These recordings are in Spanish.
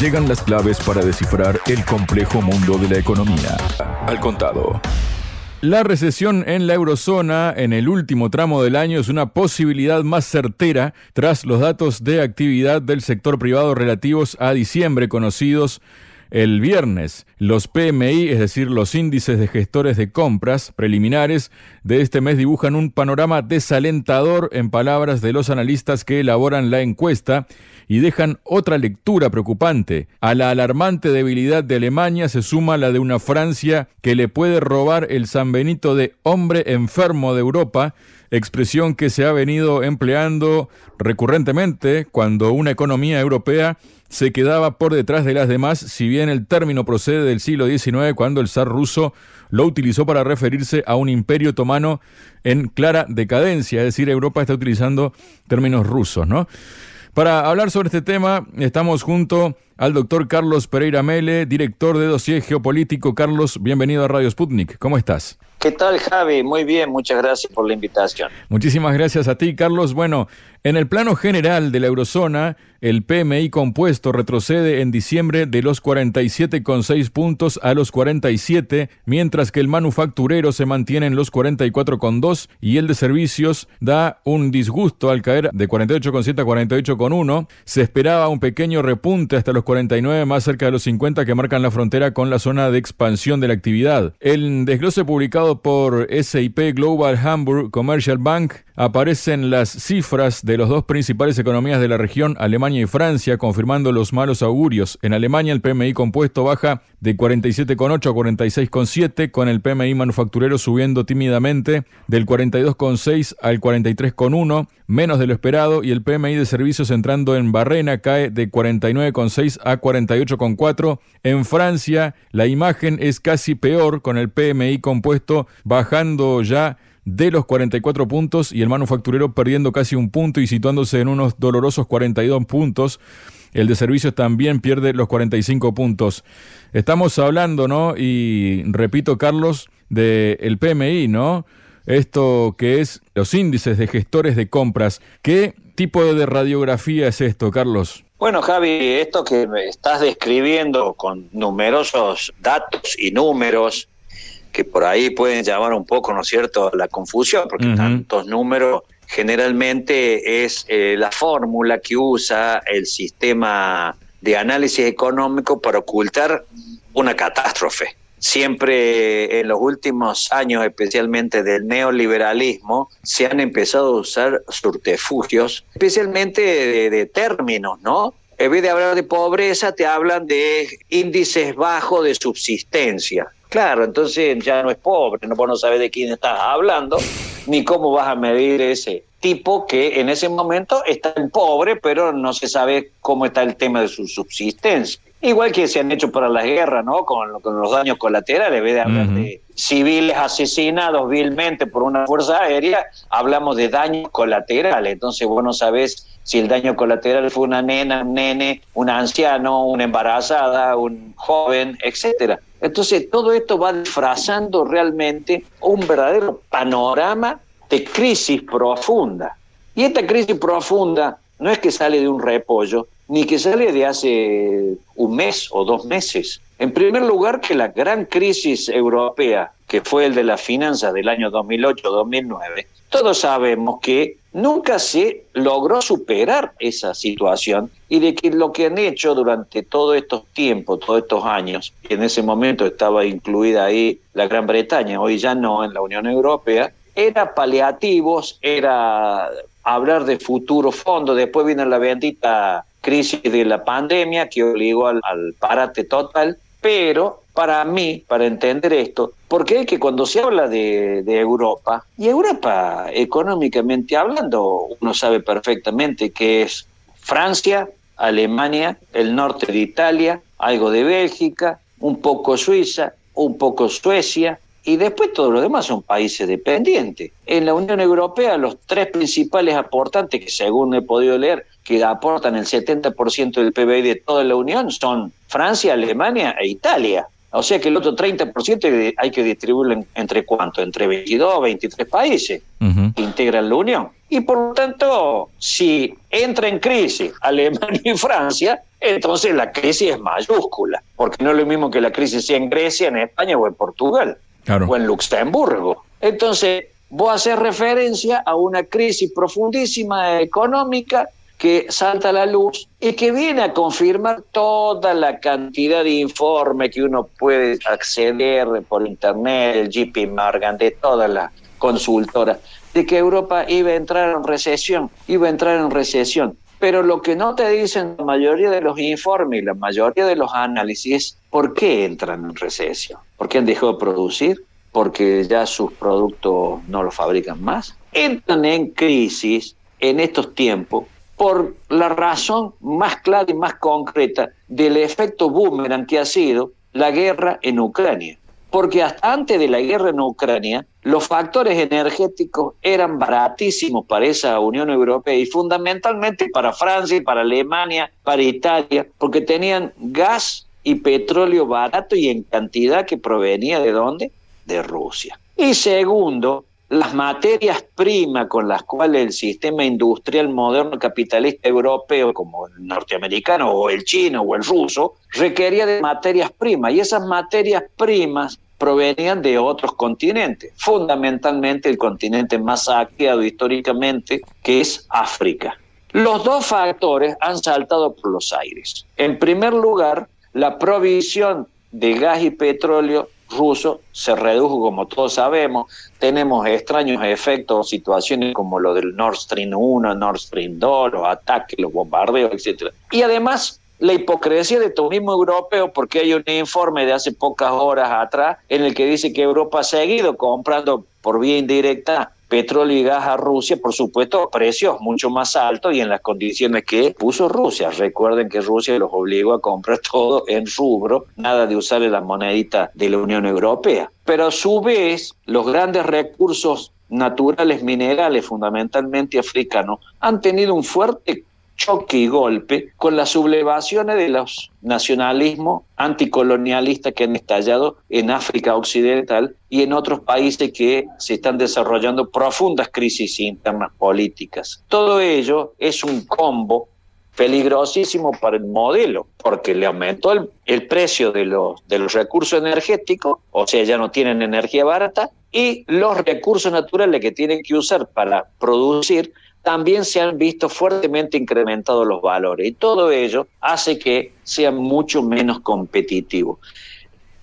Llegan las claves para descifrar el complejo mundo de la economía. Al contado. La recesión en la eurozona en el último tramo del año es una posibilidad más certera tras los datos de actividad del sector privado relativos a diciembre conocidos el viernes, los PMI, es decir, los índices de gestores de compras preliminares de este mes dibujan un panorama desalentador en palabras de los analistas que elaboran la encuesta y dejan otra lectura preocupante. A la alarmante debilidad de Alemania se suma la de una Francia que le puede robar el San Benito de hombre enfermo de Europa, expresión que se ha venido empleando recurrentemente cuando una economía europea se quedaba por detrás de las demás, si bien el término procede del siglo XIX, cuando el zar ruso lo utilizó para referirse a un imperio otomano en clara decadencia, es decir, Europa está utilizando términos rusos, ¿no? Para hablar sobre este tema, estamos junto al doctor Carlos Pereira Mele, director de dossier geopolítico. Carlos, bienvenido a Radio Sputnik. ¿Cómo estás? ¿Qué tal, Javi? Muy bien, muchas gracias por la invitación. Muchísimas gracias a ti, Carlos. Bueno, en el plano general de la eurozona, el PMI compuesto retrocede en diciembre de los 47,6 puntos a los 47, mientras que el manufacturero se mantiene en los 44,2 y el de servicios da un disgusto al caer de 48,7 a 48,1. Se esperaba un pequeño repunte hasta los 49, más cerca de los 50 que marcan la frontera con la zona de expansión de la actividad. El desglose publicado por SIP Global Hamburg Commercial Bank aparecen las cifras de los dos principales economías de la región, Alemania y Francia, confirmando los malos augurios. En Alemania el PMI compuesto baja de 47,8 a 46,7, con el PMI manufacturero subiendo tímidamente del 42,6 al 43,1, menos de lo esperado, y el PMI de servicios entrando en barrena cae de 49,6 a 48,4. En Francia la imagen es casi peor, con el PMI compuesto bajando ya de los 44 puntos y el manufacturero perdiendo casi un punto y situándose en unos dolorosos 42 puntos. El de servicios también pierde los 45 puntos. Estamos hablando, ¿no? Y repito, Carlos, del PMI, ¿no? Esto que es los índices de gestores de compras. ¿Qué tipo de radiografía es esto, Carlos? Bueno, Javi, esto que me estás describiendo con numerosos datos y números, que por ahí pueden llamar un poco, ¿no es cierto?, la confusión, porque tantos números generalmente es eh, la fórmula que usa el sistema de análisis económico para ocultar una catástrofe. Siempre en los últimos años, especialmente del neoliberalismo, se han empezado a usar surtefugios, especialmente de, de términos, ¿no? En vez de hablar de pobreza, te hablan de índices bajos de subsistencia. Claro, entonces ya no es pobre, no, vos no sabes de quién estás hablando, ni cómo vas a medir ese tipo que en ese momento está en pobre, pero no se sabe cómo está el tema de su subsistencia. Igual que se han hecho para las guerras, ¿no? Con, los daños colaterales, en vez de hablar de civiles asesinados vilmente por una fuerza aérea, hablamos de daños colaterales. Entonces vos no sabés si el daño colateral fue una nena, un nene, un anciano, una embarazada, un joven, etcétera. Entonces todo esto va disfrazando realmente un verdadero panorama de crisis profunda. Y esta crisis profunda no es que sale de un repollo, ni que sale de hace un mes o dos meses. En primer lugar, que la gran crisis europea, que fue el de las finanzas del año 2008-2009, todos sabemos que nunca se logró superar esa situación y de que lo que han hecho durante todos estos tiempos, todos estos años, en ese momento estaba incluida ahí la Gran Bretaña, hoy ya no en la Unión Europea, era paliativos, era hablar de futuro fondo, después vino la bendita crisis de la pandemia que obligó al parate total, pero para mí, para entender esto, porque es que cuando se habla de, Europa, y Europa económicamente hablando, uno sabe perfectamente que es Francia, Alemania, el norte de Italia, algo de Bélgica, un poco Suiza, un poco Suecia, y después todos los demás son países dependientes. En la Unión Europea, los tres principales aportantes, que según he podido leer, que aportan el 70% del PBI de toda la Unión, son Francia, Alemania e Italia. O sea que el otro 30% hay que distribuirlo entre cuánto, entre 22 o 23 países que integran la Unión. Y por lo tanto, si entra en crisis Alemania y Francia, entonces la crisis es mayúscula, porque no es lo mismo que la crisis sea en Grecia, en España o en Portugal, o en Luxemburgo. Entonces, vos haces referencia a una crisis profundísima económica que salta a la luz y que viene a confirmar toda la cantidad de informes que uno puede acceder por internet, el JP Morgan, de todas las consultoras, de que Europa iba a entrar en recesión, iba a entrar en recesión. Pero lo que no te dicen la mayoría de los informes y la mayoría de los análisis es por qué entran en recesión. ¿Por qué han dejado de producir? Porque ya sus productos no los fabrican más. Entran en crisis en estos tiempos por la razón más clara y más concreta del efecto boomerang que ha sido la guerra en Ucrania. Porque hasta antes de la guerra en Ucrania, los factores energéticos eran baratísimos para esa Unión Europea y fundamentalmente para Francia, para Alemania, para Italia, porque tenían gas y petróleo barato y en cantidad que provenía de dónde? De Rusia. Y segundo, las materias primas con las cuales el sistema industrial moderno capitalista europeo, como el norteamericano o el chino o el ruso, requería de materias primas y esas materias primas provenían de otros continentes, fundamentalmente el continente más saqueado históricamente, que es África. Los dos factores han saltado por los aires. En primer lugar, la provisión de gas y petróleo ruso se redujo, como todos sabemos. Tenemos extraños efectos, situaciones como lo del Nord Stream 1, Nord Stream 2, los ataques, los bombardeos, etc. Y además, la hipocresía de turismo europeo, porque hay un informe de hace pocas horas atrás en el que dice que Europa ha seguido comprando por vía indirecta petróleo y gas a Rusia, por supuesto, precios mucho más altos y en las condiciones que puso Rusia. Recuerden que Rusia los obligó a comprar todo en rubro, nada de usar la monedita de la Unión Europea. Pero a su vez, los grandes recursos naturales minerales, fundamentalmente africanos, han tenido un fuerte choque y golpe con las sublevaciones de los nacionalismos anticolonialistas que han estallado en África Occidental y en otros países que se están desarrollando profundas crisis internas políticas. Todo ello es un combo peligrosísimo para el modelo, porque le aumentó el, el, precio de los, de los recursos energéticos, o sea, ya no tienen energía barata, y los recursos naturales que tienen que usar para producir también se han visto fuertemente incrementados los valores y todo ello hace que sea mucho menos competitivo.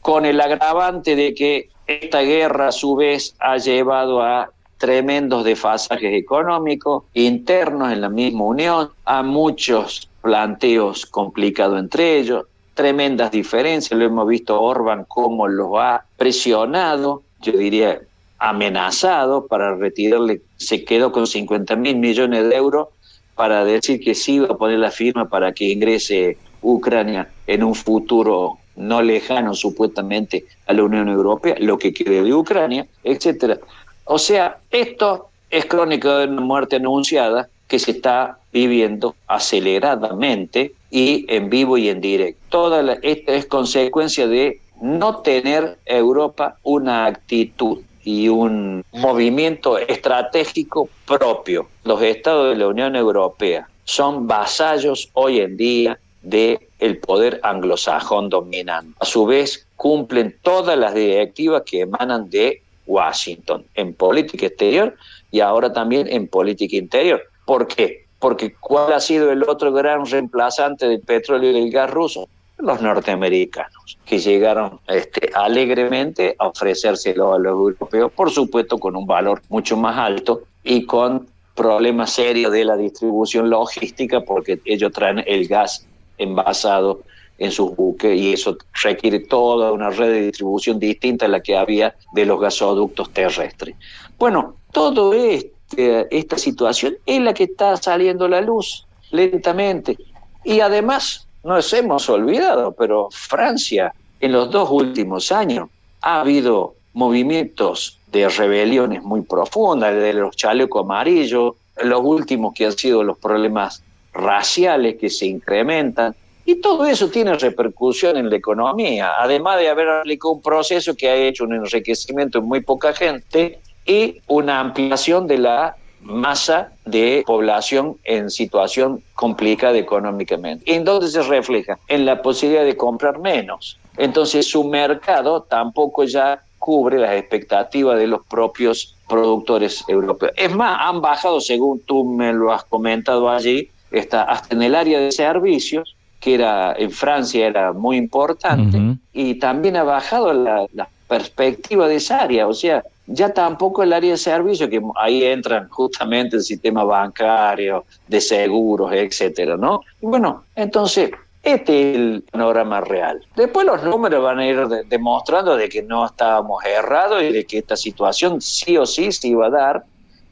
Con el agravante de que esta guerra a su vez ha llevado a tremendos desfasajes económicos internos en la misma Unión, a muchos planteos complicados entre ellos, tremendas diferencias, lo hemos visto Orban cómo los ha presionado, yo diría amenazado para retirarle, se quedó con 50 mil millones de euros para decir que sí iba a poner la firma para que ingrese Ucrania en un futuro no lejano supuestamente a la Unión Europea, lo que quede de Ucrania, etcétera. O sea, esto es crónica de una muerte anunciada que se está viviendo aceleradamente y en vivo y en directo. Toda esta es consecuencia de no tener Europa una actitud y un movimiento estratégico propio. Los estados de la Unión Europea son vasallos hoy en día del el poder anglosajón dominante. A su vez, cumplen todas las directivas que emanan de Washington en política exterior y ahora también en política interior. ¿Por qué? Porque ¿cuál ha sido el otro gran reemplazante del petróleo y del gas ruso? Los norteamericanos, que llegaron este, alegremente a ofrecérselo a los europeos, por supuesto con un valor mucho más alto y con problemas serios de la distribución logística, porque ellos traen el gas envasado en sus buques y eso requiere toda una red de distribución distinta a la que había de los gasoductos terrestres. Bueno, todo este, esta situación es la que está saliendo a la luz lentamente. Y además, nos hemos olvidado, pero Francia en los dos últimos años ha habido movimientos de rebeliones muy profundas, de los chalecos amarillos, los últimos que han sido los problemas raciales que se incrementan, y todo eso tiene repercusión en la economía, además de haber aplicado un proceso que ha hecho un enriquecimiento en muy poca gente y una ampliación de la masa de población en situación complicada económicamente. ¿En dónde se refleja? En la posibilidad de comprar menos. Entonces su mercado tampoco ya cubre las expectativas de los propios productores europeos. Es más, han bajado, según tú me lo has comentado allí, está hasta en el área de servicios, que era en Francia era muy importante, y también ha bajado la, la perspectiva de esa área. O sea, ya tampoco el área de servicio, que ahí entran justamente el sistema bancario, de seguros, etcétera, ¿no? Bueno, entonces, este es el panorama real. Después los números van a ir demostrando de que no estábamos errados y de que esta situación sí o sí se iba a dar.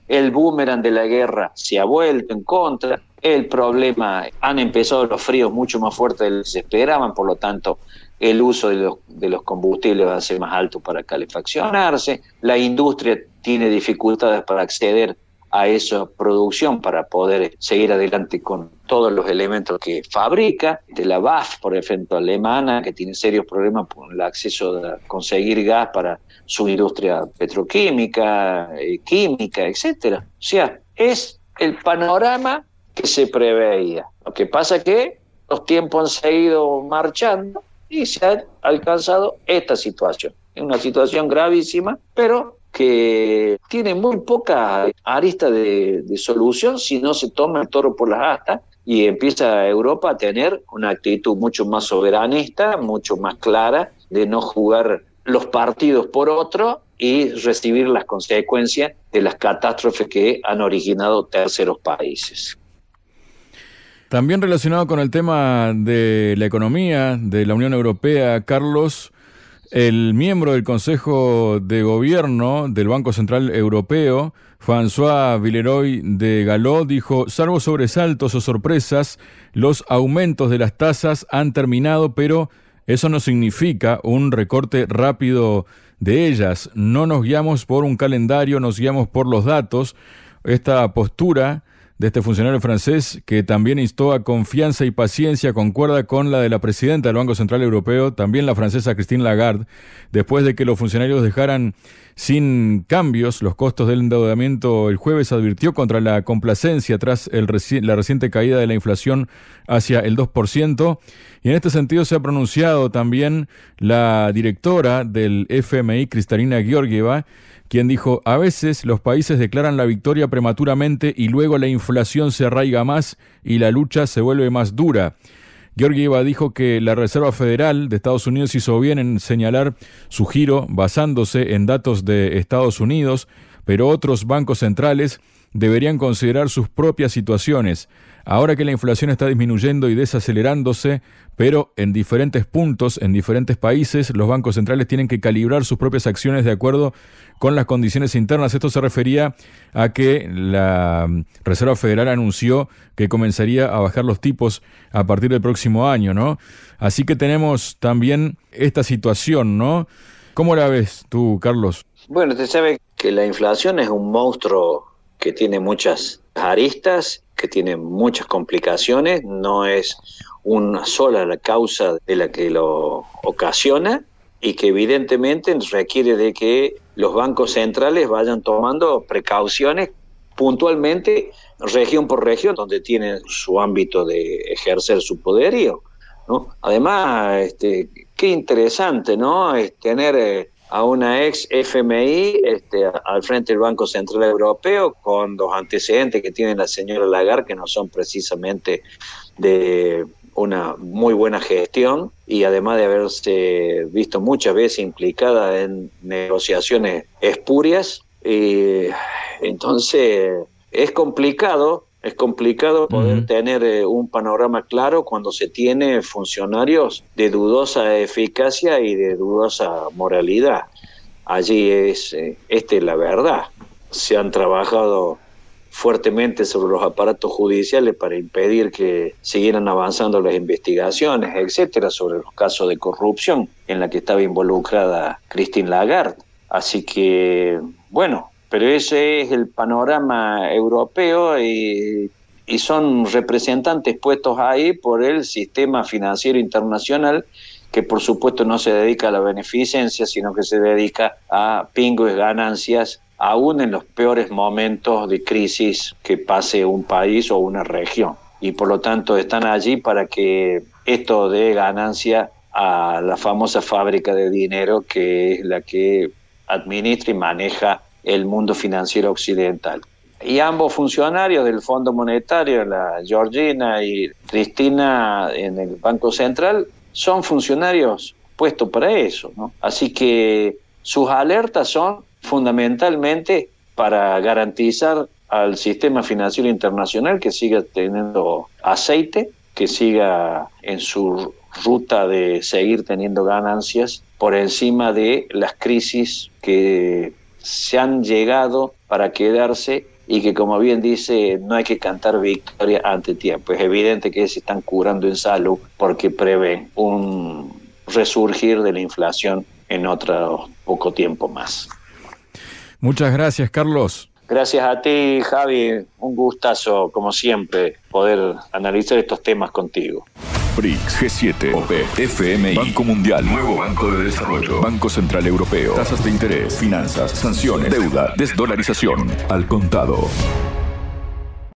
El boomerang de la guerra se ha vuelto en contra. El problema, han empezado los fríos mucho más fuertes de lo que se esperaban, por lo tanto, el uso de los, de los combustibles va a ser más alto para calefaccionarse, la industria tiene dificultades para acceder a esa producción para poder seguir adelante con todos los elementos que fabrica, de la BAF, por ejemplo, alemana, que tiene serios problemas con el acceso a conseguir gas para su industria petroquímica, eh, química, etcétera. O sea, es el panorama que se preveía. Lo que pasa es que los tiempos han seguido marchando y se ha alcanzado esta situación. Es una situación gravísima, pero que tiene muy poca arista de, solución si no se toma el toro por las astas y empieza Europa a tener una actitud mucho más soberanista, mucho más clara de no jugar los partidos por otro y recibir las consecuencias de las catástrofes que han originado terceros países. También relacionado con el tema de la economía de la Unión Europea, Carlos, el miembro del Consejo de Gobierno del Banco Central Europeo, François Villeroy de Galó, dijo, salvo sobresaltos o sorpresas, los aumentos de las tasas han terminado, pero eso no significa un recorte rápido de ellas. No nos guiamos por un calendario, nos guiamos por los datos. Esta postura de este funcionario francés, que también instó a confianza y paciencia, concuerda con la de la presidenta del Banco Central Europeo, también la francesa Christine Lagarde, después de que los funcionarios dejaran sin cambios los costos del endeudamiento el jueves, advirtió contra la complacencia tras la reciente caída de la inflación hacia el 2%. Y en este sentido se ha pronunciado también la directora del FMI, Cristalina Georgieva, quien dijo, a veces los países declaran la victoria prematuramente y luego la inflación se arraiga más y la lucha se vuelve más dura. Georgieva dijo que la Reserva Federal de Estados Unidos hizo bien en señalar su giro basándose en datos de Estados Unidos, pero otros bancos centrales deberían considerar sus propias situaciones. Ahora que la inflación está disminuyendo y desacelerándose, pero en diferentes puntos, en diferentes países, los bancos centrales tienen que calibrar sus propias acciones de acuerdo con las condiciones internas. Esto se refería a que la Reserva Federal anunció que comenzaría a bajar los tipos a partir del próximo año, ¿no? Así que tenemos también esta situación, ¿no? ¿Cómo la ves tú, Carlos? Bueno, usted sabe que la inflación es un monstruo que tiene muchas aristas, que tiene muchas complicaciones, no es una sola la causa de la que lo ocasiona y que evidentemente requiere de que los bancos centrales vayan tomando precauciones puntualmente región por región donde tienen su ámbito de ejercer su poderío. ¿no? Además, este, qué interesante ¿no? es tener eh, a una ex FMI este, al frente del Banco Central Europeo con los antecedentes que tiene la señora Lagarde, que no son precisamente de una muy buena gestión y además de haberse visto muchas veces implicada en negociaciones espurias. entonces es complicado es complicado poder tener eh, un panorama claro cuando se tiene funcionarios de dudosa eficacia y de dudosa moralidad. Allí es, eh, esta es la verdad. Se han trabajado fuertemente sobre los aparatos judiciales para impedir que siguieran avanzando las investigaciones, etcétera, sobre los casos de corrupción en la que estaba involucrada Christine Lagarde. Así que, bueno, pero ese es el panorama europeo y, son representantes puestos ahí por el sistema financiero internacional que por supuesto no se dedica a la beneficencia, sino que se dedica a pingües ganancias aún en los peores momentos de crisis que pase un país o una región. Y por lo tanto están allí para que esto dé ganancia a la famosa fábrica de dinero que es la que administra y maneja el mundo financiero occidental. Y ambos funcionarios del Fondo Monetario, la Georgina y Cristina en el Banco Central, son funcionarios puestos para eso. ¿no? Así que sus alertas son fundamentalmente para garantizar al sistema financiero internacional que siga teniendo aceite, que siga en su ruta de seguir teniendo ganancias por encima de las crisis que se han llegado para quedarse y que como bien dice, no hay que cantar victoria ante tiempo. Es evidente que se están curando en salud porque prevén un resurgir de la inflación en otro poco tiempo más. Muchas gracias, Carlos. Gracias a ti, Javi. Un gustazo, como siempre, poder analizar estos temas contigo. BRICS, G7, OP, FMI, Banco Mundial, Nuevo Banco de Desarrollo, Banco Central Europeo, tasas de interés, finanzas, sanciones, deuda, desdolarización, al contado.